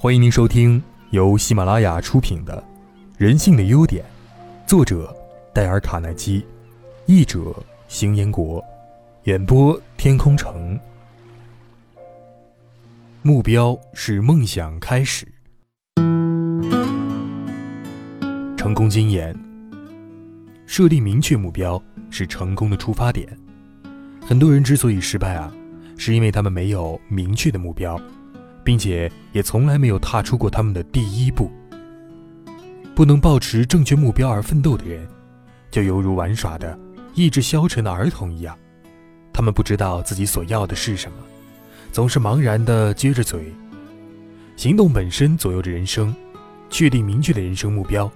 欢迎您收听由喜马拉雅出品的《人性的优点》，作者戴尔·卡耐基，译者邢彦国，演播天空城。目标是梦想开始。成功经验：设定明确目标是成功的出发点。很多人之所以失败啊，是因为他们没有明确的目标。并且也从来没有踏出过他们的第一步。不能保持正确目标而奋斗的人，就犹如玩耍的、意志消沉的儿童一样。他们不知道自己所要的是什么，总是茫然地撅着嘴。行动本身左右着人生，确定明确的人生目标，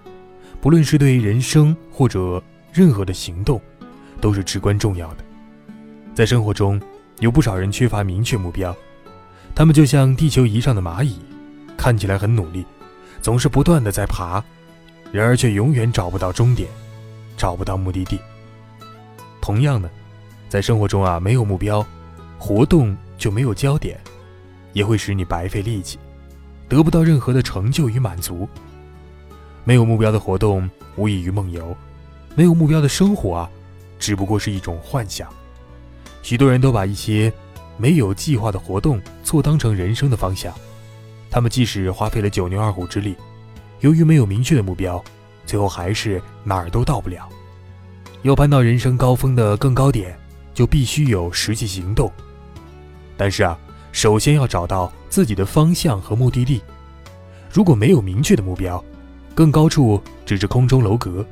不论是对人生或者任何的行动，都是至关重要的。在生活中，有不少人缺乏明确目标。他们就像地球仪上的蚂蚁，看起来很努力，总是不断的在爬，然而却永远找不到终点，找不到目的地。同样的，在生活中啊，没有目标，活动就没有焦点，也会使你白费力气，得不到任何的成就与满足。没有目标的活动无异于梦游，没有目标的生活啊，只不过是一种幻想。许多人都把一些。没有计划的活动错当成人生的方向，他们即使花费了九牛二虎之力，由于没有明确的目标，最后还是哪儿都到不了。要攀到人生高峰的更高点，就必须有实际行动。但是啊，首先要找到自己的方向和目的地。如果没有明确的目标，更高处只是空中楼阁，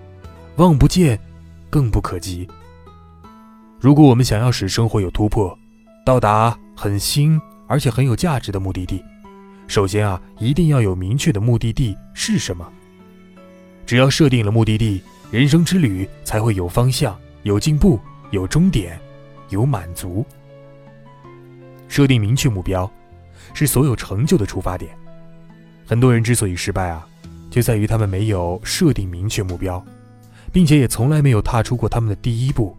望不见，更不可及。如果我们想要使生活有突破，到达很新而且很有价值的目的地，首先啊，一定要有明确的目的地是什么。只要设定了目的地，人生之旅才会有方向、有进步、有终点、有满足。设定明确目标，是所有成就的出发点。很多人之所以失败啊，就在于他们没有设定明确目标，并且也从来没有踏出过他们的第一步。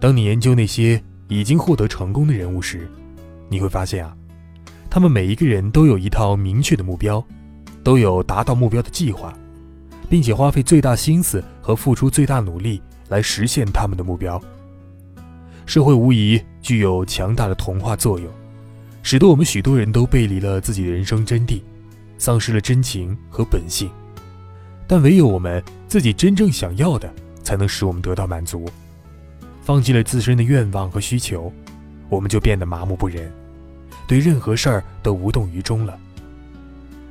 当你研究那些。已经获得成功的人物时，你会发现啊，他们每一个人都有一套明确的目标，都有达到目标的计划，并且花费最大心思和付出最大努力来实现他们的目标。社会无疑具有强大的同化作用，使得我们许多人都背离了自己的人生真谛，丧失了真情和本性。但唯有我们自己真正想要的，才能使我们得到满足。放弃了自身的愿望和需求，我们就变得麻木不仁，对任何事儿都无动于衷了。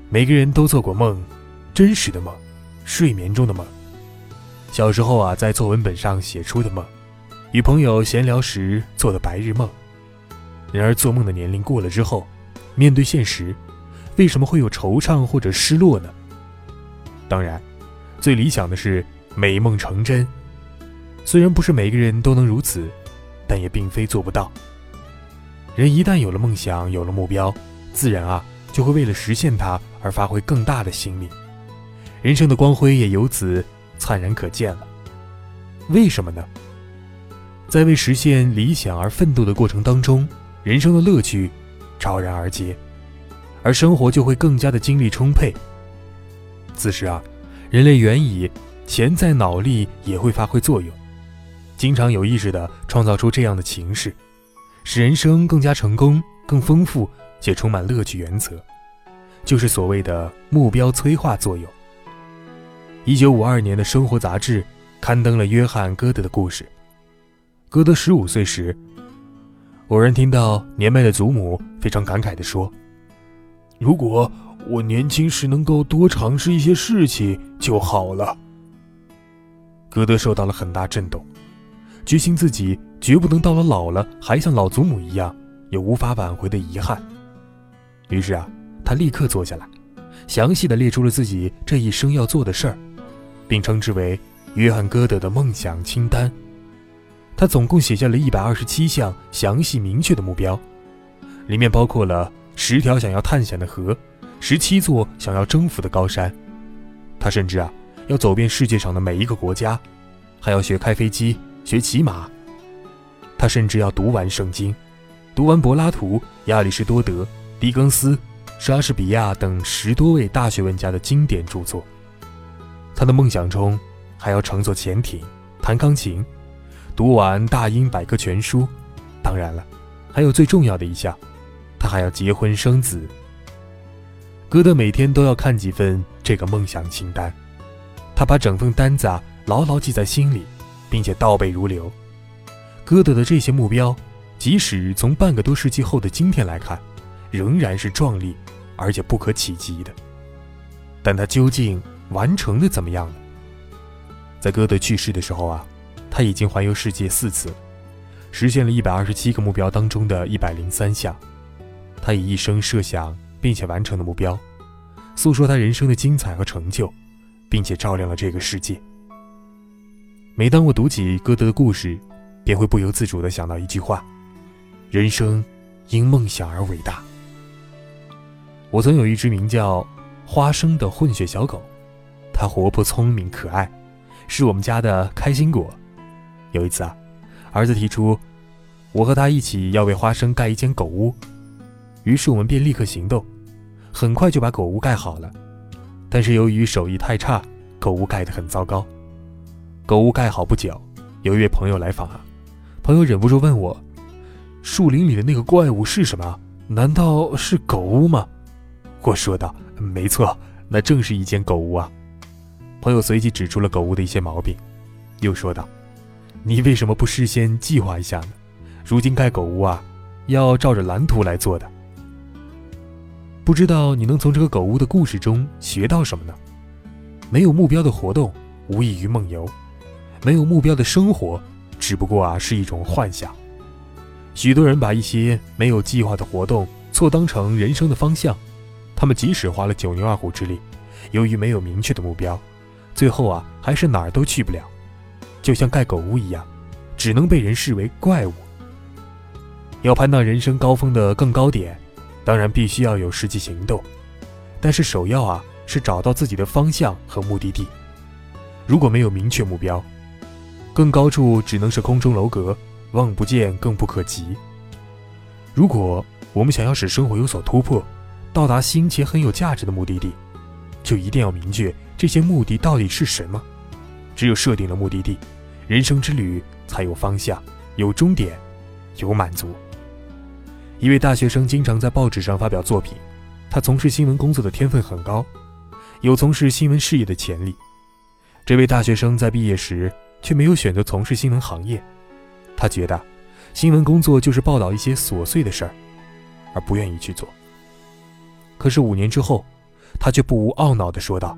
每个人都做过梦，真实的梦，睡眠中的梦。小时候啊，在作文本上写出的梦，与朋友闲聊时做的白日梦。然而，做梦的年龄过了之后，面对现实，为什么会有惆怅或者失落呢？当然，最理想的是美梦成真。虽然不是每个人都能如此，但也并非做不到。人一旦有了梦想，有了目标，自然啊就会为了实现它而发挥更大的心力，人生的光辉也由此灿然可见了。为什么呢？在为实现理想而奋斗的过程当中，人生的乐趣昭然而揭，而生活就会更加的精力充沛。此时啊，人类原以潜在脑力也会发挥作用。经常有意识地创造出这样的情势，使人生更加成功、更丰富且充满乐趣。原则就是所谓的目标催化作用。一九五二年的生活杂志刊登了约翰·歌德的故事。歌德十五岁时，偶然听到年迈的祖母非常感慨地说：“如果我年轻时能够多尝试一些事情就好了。”歌德受到了很大震动。决心自己绝不能到了老了还像老祖母一样有无法挽回的遗憾。于是啊，他立刻坐下来，详细的列出了自己这一生要做的事儿，并称之为约翰·歌德的梦想清单。他总共写下了一百二十七项详细明确的目标，里面包括了十条想要探险的河，十七座想要征服的高山。他甚至啊，要走遍世界上的每一个国家，还要学开飞机。学骑马，他甚至要读完圣经，读完柏拉图、亚里士多德、狄更斯，莎士比亚等十多位大学问家的经典著作。他的梦想中还要乘坐潜艇、弹钢琴、读完大英百科全书。当然了，还有最重要的一项，他还要结婚生子。歌德每天都要看几份这个梦想清单，他把整份单子啊牢牢记在心里，并且倒背如流。歌德的这些目标，即使从半个多世纪后的今天来看，仍然是壮丽而且不可企及的。但他究竟完成的怎么样呢？在歌德去世的时候啊，他已经环游世界四次，实现了一百二十七个目标当中的一百零三项。他以一生设想并且完成的目标，诉说他人生的精彩和成就，并且照亮了这个世界。每当我读起歌德的故事，便会不由自主地想到一句话：“人生因梦想而伟大。”我曾有一只名叫花生的混血小狗，它活泼聪明可爱，是我们家的开心果。有一次啊，儿子提出我和他一起要为花生盖一间狗屋，于是我们便立刻行动，很快就把狗屋盖好了。但是由于手艺太差，狗屋盖得很糟糕。狗屋盖好不久，有一位朋友来访。朋友忍不住问我：“树林里的那个怪物是什么？难道是狗屋吗？”我说道：“没错，那正是一间狗屋啊。”朋友随即指出了狗屋的一些毛病，又说道：“你为什么不事先计划一下呢？如今盖狗屋啊，要照着蓝图来做的。不知道你能从这个狗屋的故事中学到什么呢？没有目标的活动无异于梦游，没有目标的生活。”只不过啊，是一种幻想。许多人把一些没有计划的活动错当成人生的方向，他们即使花了九牛二虎之力，由于没有明确的目标，最后啊，还是哪儿都去不了。就像盖狗屋一样，只能被人视为怪物。要攀到人生高峰的更高点，当然必须要有实际行动，但是首要啊，是找到自己的方向和目的地。如果没有明确目标，更高处只能是空中楼阁，望不见更不可及。如果我们想要使生活有所突破，到达新且很有价值的目的地，就一定要明确这些目的到底是什么。只有设定了目的地，人生之旅才有方向、有终点、有满足。一位大学生经常在报纸上发表作品，他从事新闻工作的天分很高，有从事新闻事业的潜力。这位大学生在毕业时。却没有选择从事新闻行业，他觉得新闻工作就是报道一些琐碎的事儿，而不愿意去做。可是五年之后，他却不无懊恼地说道：“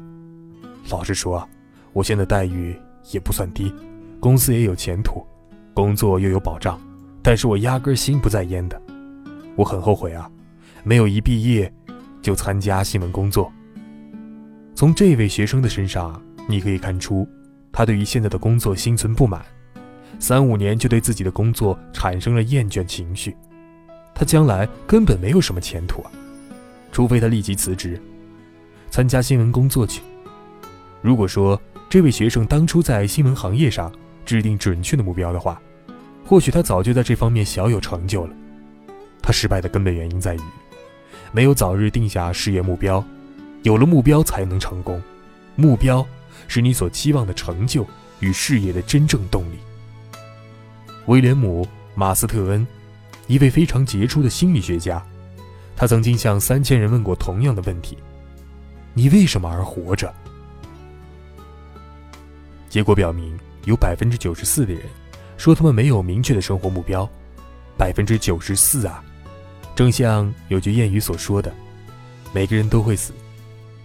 老实说，我现在待遇也不算低，公司也有前途，工作又有保障，但是我压根心不在焉的。我很后悔啊，没有一毕业就参加新闻工作。”从这位学生的身上，你可以看出。他对于现在的工作心存不满，三五年就对自己的工作产生了厌倦情绪，他将来根本没有什么前途啊！除非他立即辞职，参加新闻工作去。如果说这位学生当初在新闻行业上制定准确的目标的话，或许他早就在这方面小有成就了。他失败的根本原因在于，没有早日定下事业目标，有了目标才能成功，目标。是你所期望的成就与事业的真正动力。威廉姆·马斯特恩，一位非常杰出的心理学家，他曾经向三千人问过同样的问题：“你为什么而活着？”结果表明，有百分之九十四的人说他们没有明确的生活目标。百分之九十四啊！正像有句谚语所说的：“每个人都会死，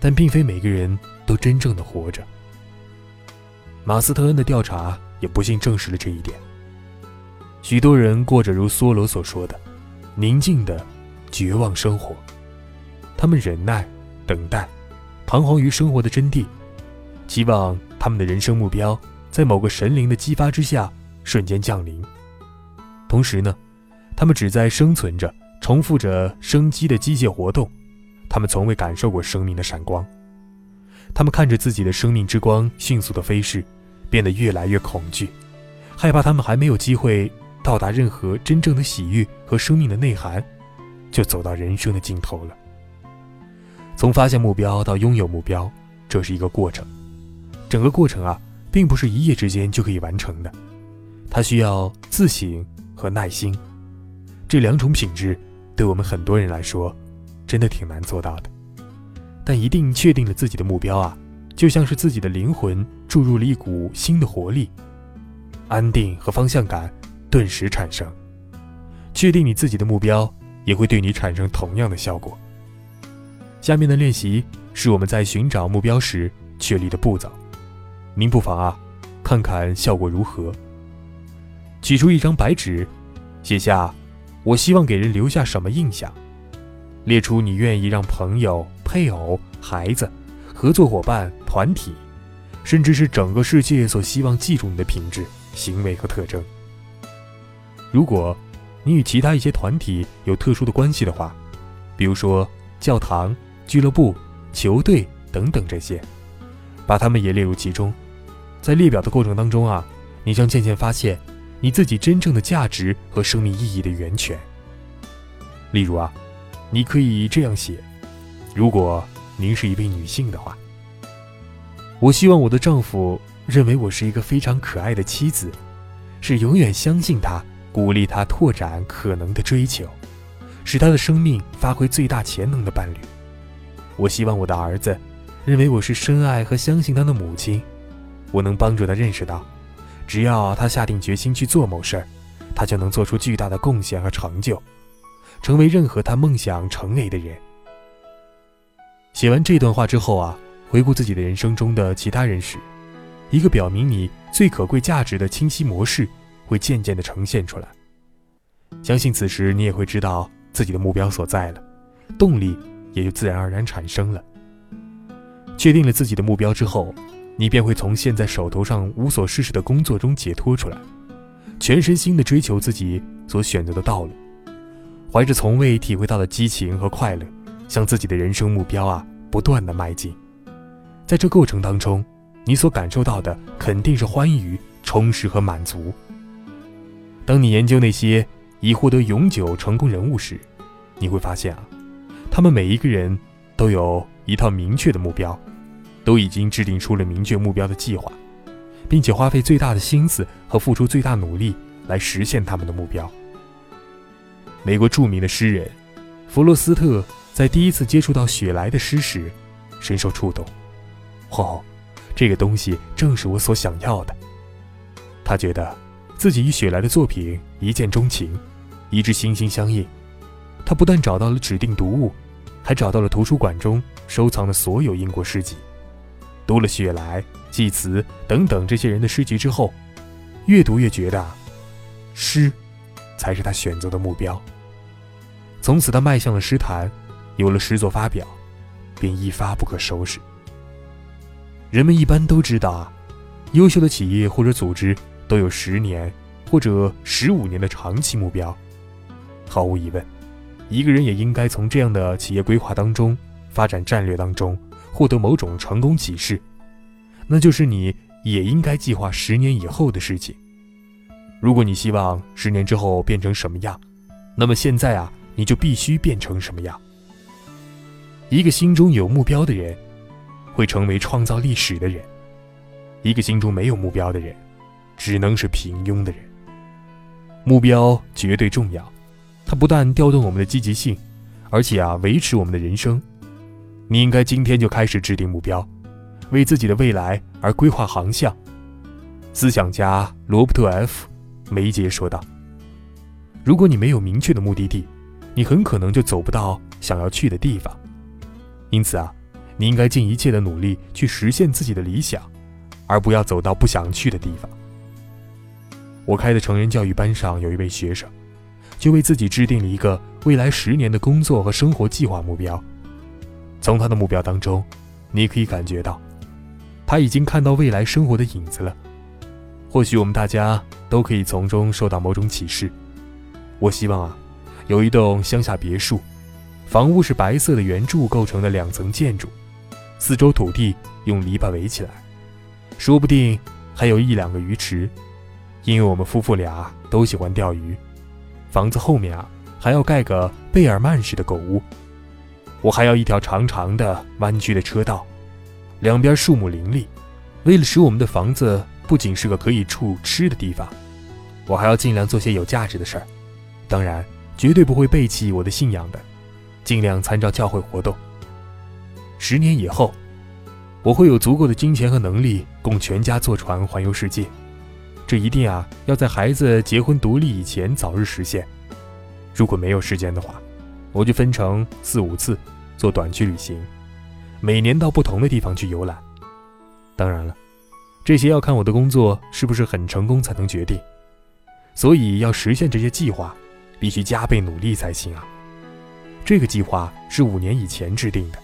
但并非每个人都真正的活着。”马斯特恩的调查也不幸证实了这一点。许多人过着如梭罗所说的“宁静的绝望生活”，他们忍耐、等待，彷徨于生活的真谛，期望他们的人生目标在某个神灵的激发之下瞬间降临。同时呢，他们只在生存着，重复着生机的机械活动，他们从未感受过生命的闪光。他们看着自己的生命之光迅速的飞逝。变得越来越恐惧，害怕他们还没有机会到达任何真正的喜悦和生命的内涵，就走到人生的尽头了。从发现目标到拥有目标，这是一个过程。整个过程啊，并不是一夜之间就可以完成的，它需要自省和耐心。这两种品质，对我们很多人来说，真的挺难做到的。但一定确定了自己的目标啊，就像是自己的灵魂注入了一股新的活力，安定和方向感顿时产生。确定你自己的目标，也会对你产生同样的效果。下面的练习是我们在寻找目标时确立的步骤，您不妨啊，看看效果如何。取出一张白纸，写下“我希望给人留下什么印象”，列出你愿意让朋友、配偶、孩子、合作伙伴、团体，甚至是整个世界所希望记住你的品质、行为和特征。如果你与其他一些团体有特殊的关系的话，比如说教堂。俱乐部、球队等等这些，把他们也列入其中。在列表的过程当中啊，你将渐渐发现你自己真正的价值和生命意义的源泉。例如啊，你可以这样写：如果您是一位女性的话，我希望我的丈夫认为我是一个非常可爱的妻子，是永远相信他、鼓励他拓展可能的追求，使他的生命发挥最大潜能的伴侣。我希望我的儿子认为我是深爱和相信他的母亲，我能帮助他认识到，只要他下定决心去做某事儿，他就能做出巨大的贡献和成就，成为任何他梦想成为的人。写完这段话之后啊，回顾自己的人生中的其他人时，一个表明你最可贵价值的清晰模式会渐渐地呈现出来。相信此时你也会知道自己的目标所在了，动力。也就自然而然产生了。确定了自己的目标之后，你便会从现在手头上无所事事的工作中解脱出来，全身心的追求自己所选择的道路，怀着从未体会到的激情和快乐，向自己的人生目标啊不断的迈进。在这过程当中，你所感受到的肯定是欢愉、充实和满足。当你研究那些已获得永久成功人物时，你会发现啊。他们每一个人都有一套明确的目标，都已经制定出了明确目标的计划，并且花费最大的心思和付出最大努力来实现他们的目标。美国著名的诗人弗罗斯特在第一次接触到雪莱的诗时，深受触动。哦，这个东西正是我所想要的。他觉得自己与雪莱的作品一见钟情，一致心心相印。他不但找到了指定读物。还找到了图书馆中收藏的所有英国诗集，读了雪莱、济慈等等这些人的诗集之后，越读越觉得，诗才是他选择的目标。从此，他迈向了诗坛，有了诗作发表，便一发不可收拾。人们一般都知道啊，优秀的企业或者组织都有十年或者十五年的长期目标，毫无疑问。一个人也应该从这样的企业规划当中、发展战略当中获得某种成功启示，那就是你也应该计划十年以后的事情。如果你希望十年之后变成什么样，那么现在啊，你就必须变成什么样。一个心中有目标的人，会成为创造历史的人；一个心中没有目标的人，只能是平庸的人。目标绝对重要。它不但调动我们的积极性，而且啊，维持我们的人生。你应该今天就开始制定目标，为自己的未来而规划航向。思想家罗伯特 ·F· 梅杰说道：“如果你没有明确的目的地，你很可能就走不到想要去的地方。因此啊，你应该尽一切的努力去实现自己的理想，而不要走到不想去的地方。”我开的成人教育班上有一位学生。就为自己制定了一个未来十年的工作和生活计划目标。从他的目标当中，你可以感觉到，他已经看到未来生活的影子了。或许我们大家都可以从中受到某种启示。我希望啊，有一栋乡下别墅，房屋是白色的圆柱构成的两层建筑，四周土地用篱笆围起来，说不定还有一两个鱼池，因为我们夫妇俩都喜欢钓鱼。房子后面啊，还要盖个贝尔曼式的狗屋。我还要一条长长的弯曲的车道，两边树木林立。为了使我们的房子不仅是个可以住吃的地方，我还要尽量做些有价值的事儿。当然，绝对不会背弃我的信仰的，尽量参照教会活动。十年以后，我会有足够的金钱和能力供全家坐船环游世界。这一定啊，要在孩子结婚独立以前早日实现。如果没有时间的话，我就分成四五次做短期旅行，每年到不同的地方去游览。当然了，这些要看我的工作是不是很成功才能决定。所以要实现这些计划，必须加倍努力才行啊。这个计划是五年以前制定的，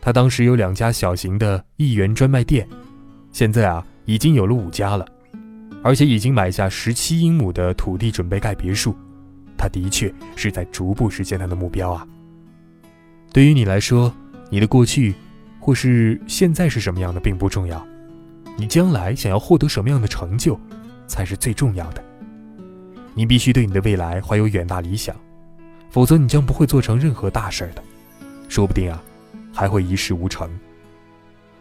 他当时有两家小型的一元专卖店，现在啊已经有了五家了，而且已经买下十七英亩的土地准备盖别墅。他的确是在逐步实现他的目标啊。对于你来说，你的过去或是现在是什么样的并不重要，你将来想要获得什么样的成就才是最重要的。你必须对你的未来怀有远大理想，否则你将不会做成任何大事的，说不定啊，还会一事无成。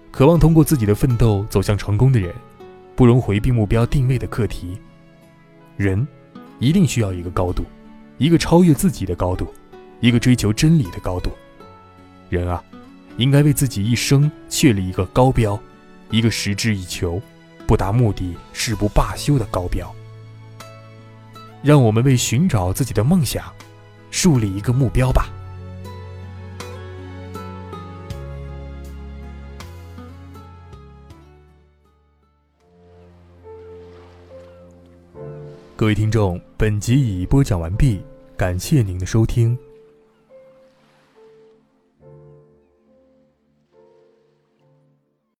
渴望通过自己的奋斗走向成功的人，不容回避目标定位的课题。人一定需要一个高度。一个超越自己的高度，一个追求真理的高度。人啊，应该为自己一生确立一个高标，一个持之以求、不达目的誓不罢休的高标。让我们为寻找自己的梦想，树立一个目标吧。各位听众，本集已播讲完毕。感谢您的收听。